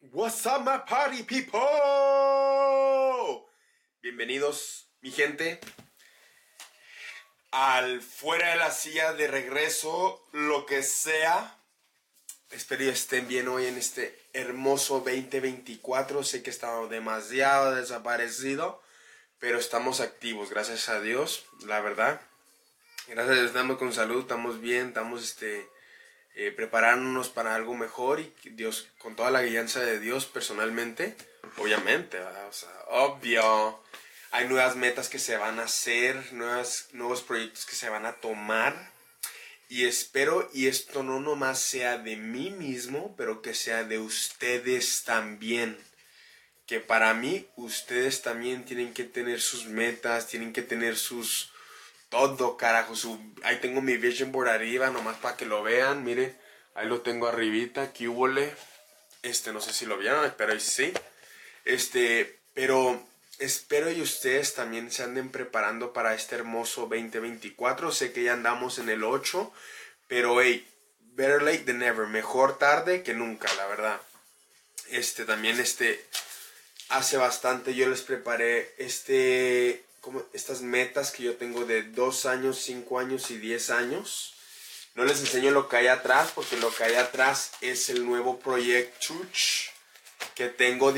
What's up, my party people? Bienvenidos, mi gente, al fuera de la silla de regreso, lo que sea. Espero que estén bien hoy en este hermoso 2024. Sé que he estado demasiado desaparecido, pero estamos activos, gracias a Dios, la verdad. Gracias a Dios, estamos con salud, estamos bien, estamos este eh, preparándonos para algo mejor y Dios, con toda la guianza de Dios personalmente, obviamente, obvio, hay nuevas metas que se van a hacer, nuevas, nuevos proyectos que se van a tomar y espero, y esto no nomás sea de mí mismo, pero que sea de ustedes también. Que para mí, ustedes también tienen que tener sus metas, tienen que tener sus, todo, carajo. Su, ahí tengo mi vision board arriba, nomás para que lo vean. Miren, ahí lo tengo arribita, que Este, no sé si lo vieron, espero sí. Este, pero espero y ustedes también se anden preparando para este hermoso 2024. Sé que ya andamos en el 8, pero hey, better late than never. Mejor tarde que nunca, la verdad. Este, también este, hace bastante yo les preparé este estas metas que yo tengo de 2 años, 5 años y 10 años. No les enseño lo que hay atrás porque lo que hay atrás es el nuevo proyecto que tengo,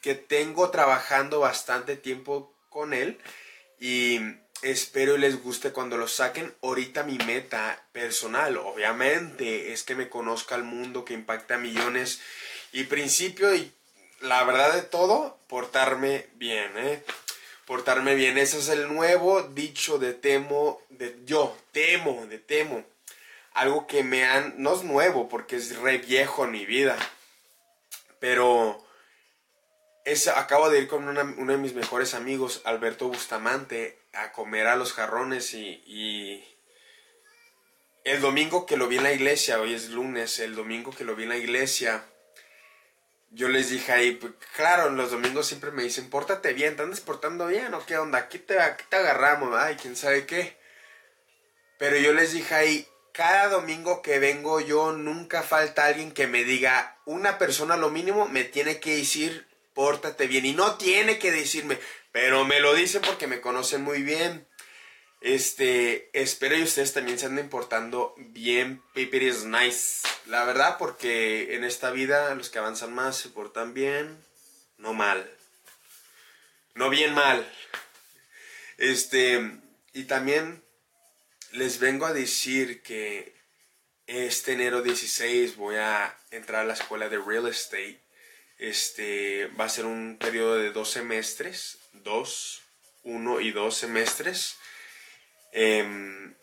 que tengo trabajando bastante tiempo con él y espero les guste cuando lo saquen. Ahorita mi meta personal, obviamente, es que me conozca el mundo, que impacta a millones y principio y la verdad de todo, portarme bien, ¿eh? Portarme bien. Ese es el nuevo dicho de temo, de yo, temo, de temo. Algo que me han, no es nuevo porque es re viejo en mi vida, pero es, acabo de ir con uno de mis mejores amigos, Alberto Bustamante, a comer a los jarrones y, y el domingo que lo vi en la iglesia, hoy es lunes, el domingo que lo vi en la iglesia, yo les dije ahí, pues, claro, los domingos siempre me dicen, pórtate bien, ¿te andas portando bien o qué onda? Aquí te, te agarramos, ay, quién sabe qué. Pero yo les dije ahí, cada domingo que vengo yo nunca falta alguien que me diga, una persona lo mínimo me tiene que decir, pórtate bien. Y no tiene que decirme, pero me lo dice porque me conocen muy bien. Este, espero y ustedes también se anden portando bien. Paper is nice. La verdad, porque en esta vida los que avanzan más se portan bien, no mal. No bien mal. Este, y también les vengo a decir que este enero 16 voy a entrar a la escuela de real estate. Este va a ser un periodo de dos semestres, dos, uno y dos semestres Em,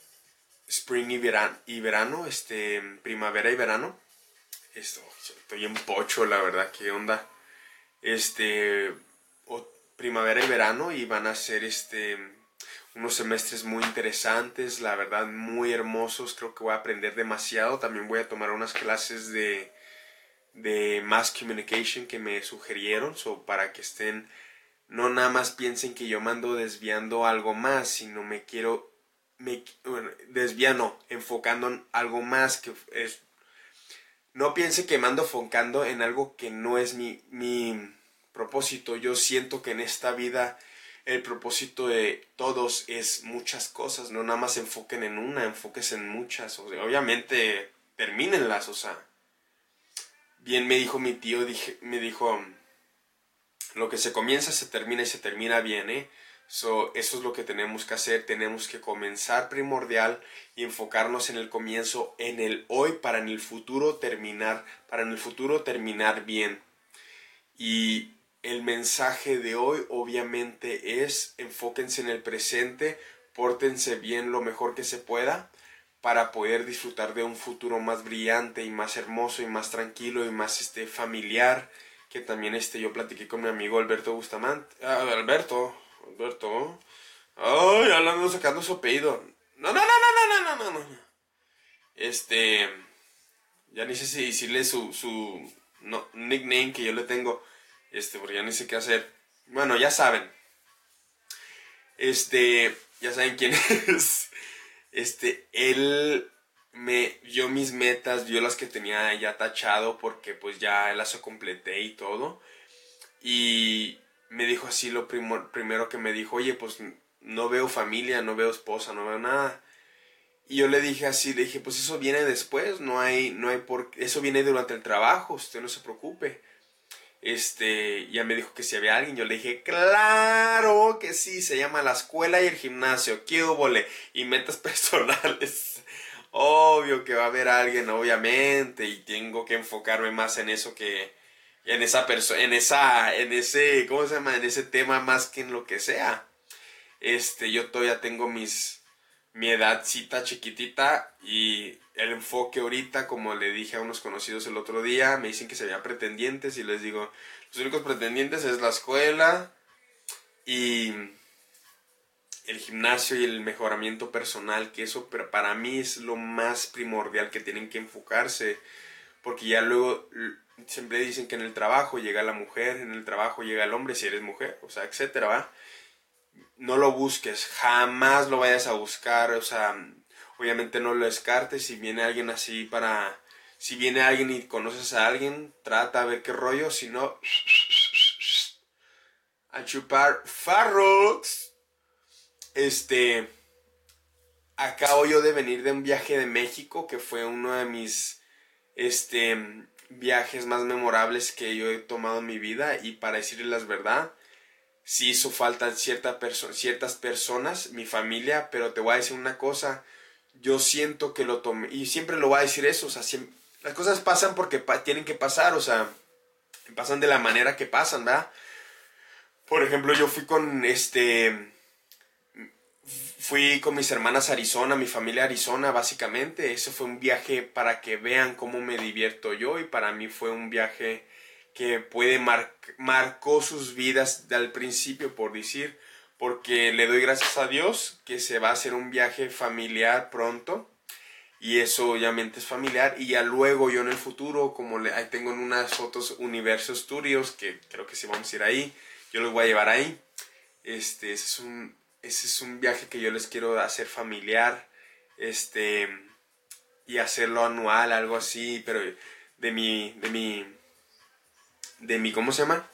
spring y verano, y verano, este, primavera y verano. Esto, estoy en pocho, la verdad, qué onda. Este, primavera y verano y van a ser este, unos semestres muy interesantes, la verdad, muy hermosos. Creo que voy a aprender demasiado. También voy a tomar unas clases de, de mass communication que me sugirieron, so, para que estén no nada más piensen que yo mando desviando algo más, sino me quiero me desviano, enfocando en algo más que es... No piense que me ando enfocando en algo que no es mi, mi propósito. Yo siento que en esta vida el propósito de todos es muchas cosas. No nada más enfoquen en una, enfoques en muchas. obviamente termínenlas, o sea. Bien me dijo mi tío, dije, me dijo, lo que se comienza se termina y se termina bien, ¿eh? So, eso es lo que tenemos que hacer. Tenemos que comenzar primordial y enfocarnos en el comienzo, en el hoy, para en el futuro terminar, para en el futuro terminar bien. Y el mensaje de hoy obviamente es enfóquense en el presente, pórtense bien lo mejor que se pueda para poder disfrutar de un futuro más brillante y más hermoso y más tranquilo y más este familiar que también este yo platiqué con mi amigo Alberto Bustamante ah, Alberto Alberto. Ay, hablando sacando su apellido. No, no, no, no, no, no, no, no. Este. Ya ni sé si decirle su, su no, nickname que yo le tengo. Este, porque ya ni sé qué hacer. Bueno, ya saben. Este. Ya saben quién es. Este, él me dio mis metas, dio las que tenía ya tachado porque pues ya las completé y todo. Y me dijo así lo primero que me dijo, oye, pues no veo familia, no veo esposa, no veo nada. Y yo le dije así, le dije, pues eso viene después, no hay, no hay por eso viene durante el trabajo, usted no se preocupe. Este, ya me dijo que si había alguien, yo le dije, claro que sí, se llama la escuela y el gimnasio, qué hubole, y metas personales. Obvio que va a haber alguien, obviamente, y tengo que enfocarme más en eso que en esa persona, en esa, en ese, ¿cómo se llama? En ese tema más que en lo que sea. Este, yo todavía tengo mis, mi edadcita chiquitita y el enfoque ahorita, como le dije a unos conocidos el otro día, me dicen que se veían pretendientes y les digo, los únicos pretendientes es la escuela y el gimnasio y el mejoramiento personal, que eso para mí es lo más primordial que tienen que enfocarse, porque ya luego siempre dicen que en el trabajo llega la mujer, en el trabajo llega el hombre si eres mujer, o sea, etcétera, ¿va? No lo busques, jamás lo vayas a buscar, o sea, obviamente no lo descartes, si viene alguien así para, si viene alguien y conoces a alguien, trata a ver qué rollo, si no, a chupar farrox. Este, acabo yo de venir de un viaje de México que fue uno de mis, este, viajes más memorables que yo he tomado en mi vida y para decirles la verdad, sí hizo falta cierta ciertas personas, mi familia, pero te voy a decir una cosa, yo siento que lo tomé, y siempre lo voy a decir eso, o sea, las cosas pasan porque tienen que pasar, o sea, pasan de la manera que pasan, ¿verdad? Por ejemplo, yo fui con este Fui con mis hermanas a Arizona, mi familia a Arizona, básicamente. Eso fue un viaje para que vean cómo me divierto yo y para mí fue un viaje que puede mar marcó sus vidas al principio, por decir, porque le doy gracias a Dios que se va a hacer un viaje familiar pronto y eso obviamente es familiar y ya luego yo en el futuro como ahí tengo en unas fotos Universo Studios que creo que sí vamos a ir ahí yo los voy a llevar ahí este es un ese es un viaje que yo les quiero hacer familiar, este, y hacerlo anual, algo así, pero de mi, de mi, de mi, ¿cómo se llama?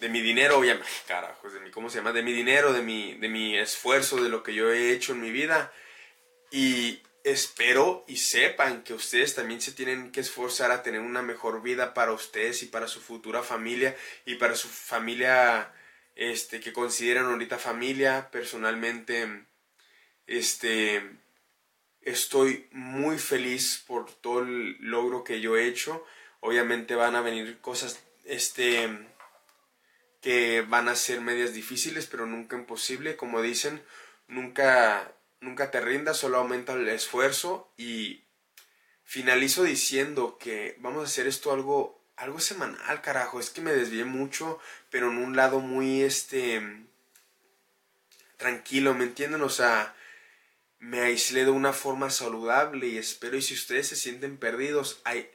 De mi dinero, obviamente, carajos, de mi, ¿cómo se llama? De mi dinero, de mi, de mi esfuerzo, de lo que yo he hecho en mi vida. Y espero y sepan que ustedes también se tienen que esforzar a tener una mejor vida para ustedes y para su futura familia y para su familia este, que consideran ahorita familia. Personalmente, este, estoy muy feliz por todo el logro que yo he hecho. Obviamente van a venir cosas, este, que van a ser medias difíciles, pero nunca imposible. Como dicen, nunca, nunca te rindas, solo aumenta el esfuerzo y finalizo diciendo que vamos a hacer esto algo algo semanal, carajo. Es que me desvié mucho, pero en un lado muy, este, tranquilo, ¿me entienden? O sea, me aislé de una forma saludable y espero, y si ustedes se sienten perdidos, ay,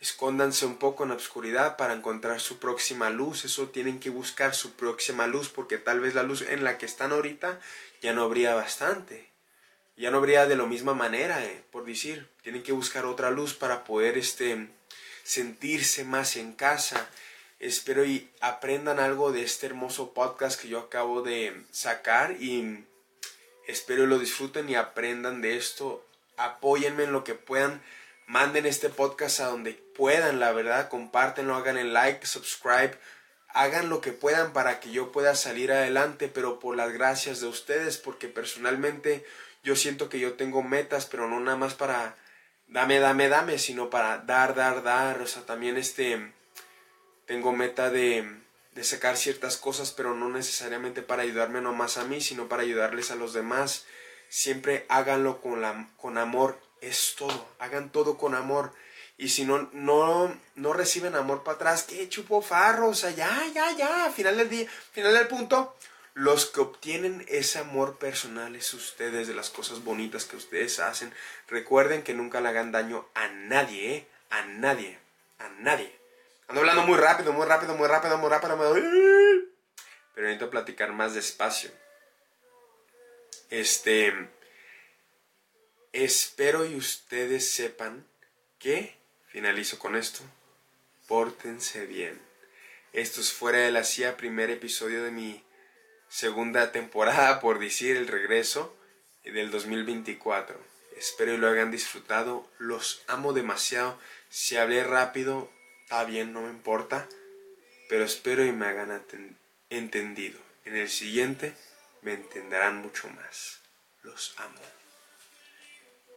escóndanse un poco en la oscuridad para encontrar su próxima luz. Eso tienen que buscar su próxima luz, porque tal vez la luz en la que están ahorita ya no habría bastante. Ya no habría de la misma manera, eh, por decir. Tienen que buscar otra luz para poder, este, sentirse más en casa. Espero y aprendan algo de este hermoso podcast que yo acabo de sacar y espero lo disfruten y aprendan de esto. Apóyenme en lo que puedan. Manden este podcast a donde puedan, la verdad. Compártenlo, hagan el like, subscribe. Hagan lo que puedan para que yo pueda salir adelante, pero por las gracias de ustedes, porque personalmente yo siento que yo tengo metas, pero no nada más para dame, dame, dame, sino para dar, dar, dar. O sea, también este, tengo meta de, de sacar ciertas cosas, pero no necesariamente para ayudarme nomás a mí, sino para ayudarles a los demás. Siempre háganlo con, la, con amor, es todo, hagan todo con amor. Y si no, no, no reciben amor para atrás, ¿qué chupo farro? O sea, ya, ya, ya, final del día, final del punto, los que obtienen ese amor personal es ustedes, de las cosas bonitas que ustedes hacen. Recuerden que nunca le hagan daño a nadie, ¿eh? A nadie, a nadie. Ando hablando muy rápido, muy rápido, muy rápido, muy rápido. Pero necesito platicar más despacio. Este... espero y ustedes sepan que, finalizo con esto, pórtense bien. Esto es fuera de la CIA, primer episodio de mi segunda temporada, por decir el regreso del 2024. Espero y lo hayan disfrutado. Los amo demasiado. Si hablé rápido, está bien, no me importa. Pero espero y me hagan entendido. En el siguiente me entenderán mucho más. Los amo.